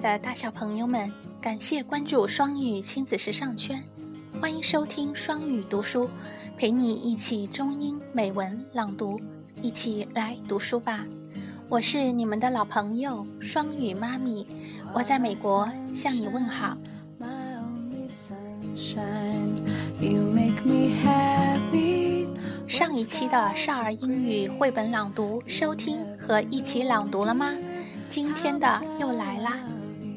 的大小朋友们，感谢关注双语亲子时尚圈，欢迎收听双语读书，陪你一起中英美文朗读，一起来读书吧。我是你们的老朋友双语妈咪，我在美国向你问好。上一期的少儿英语绘本朗读收听和一起朗读了吗？今天的又来啦，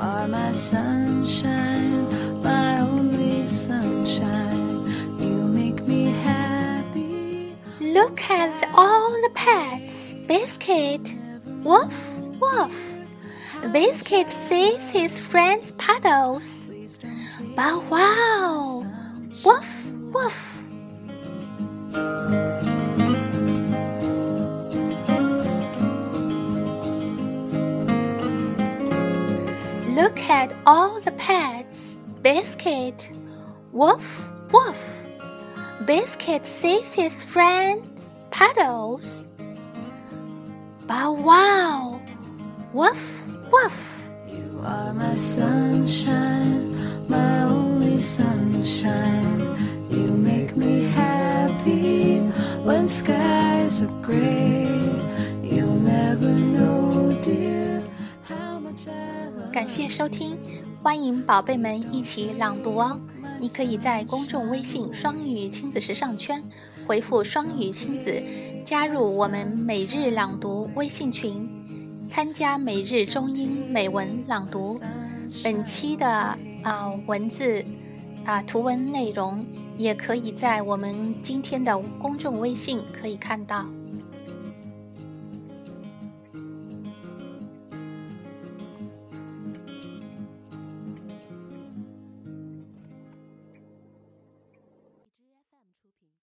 Are my sunshine, my only sunshine. You make me happy. Look at all the pets. Biscuit. Woof, woof. Biscuit sees his friends puddles. Bow wow! Woof. Look at all the pets. Biscuit. Woof, woof. Biscuit sees his friend Puddles. Bow wow. Woof, woof. You are my sunshine, my only sunshine. You make me happy when skies are gray. 收听，欢迎宝贝们一起朗读哦！你可以在公众微信“双语亲子时尚圈”回复“双语亲子”，加入我们每日朗读微信群，参加每日中英美文朗读。本期的啊、文字啊、图文内容也可以在我们今天的公众微信可以看到。